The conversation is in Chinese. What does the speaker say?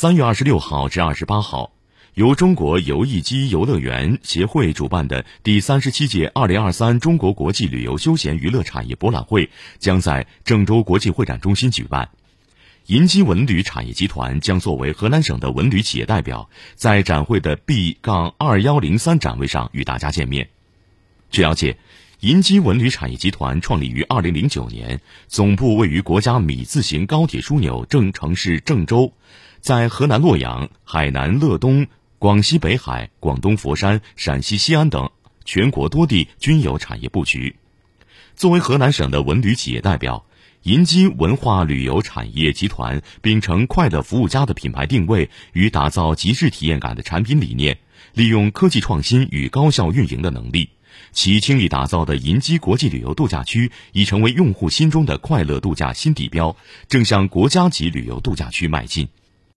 三月二十六号至二十八号，由中国游艺机游乐园协会主办的第三十七届二零二三中国国际旅游休闲娱乐产业博览会将在郑州国际会展中心举办。银基文旅产业集团将作为河南省的文旅企业代表，在展会的 B- 杠二幺零三展位上与大家见面。据了解，银基文旅产业集团创立于二零零九年，总部位于国家米字形高铁枢纽正城市郑州，在河南洛阳、海南乐东、广西北海、广东佛山、陕西西安等全国多地均有产业布局。作为河南省的文旅企业代表。银基文化旅游产业集团秉承“快乐服务家”的品牌定位与打造极致体验感的产品理念，利用科技创新与高效运营的能力，其倾力打造的银基国际旅游度假区已成为用户心中的快乐度假新地标，正向国家级旅游度假区迈进。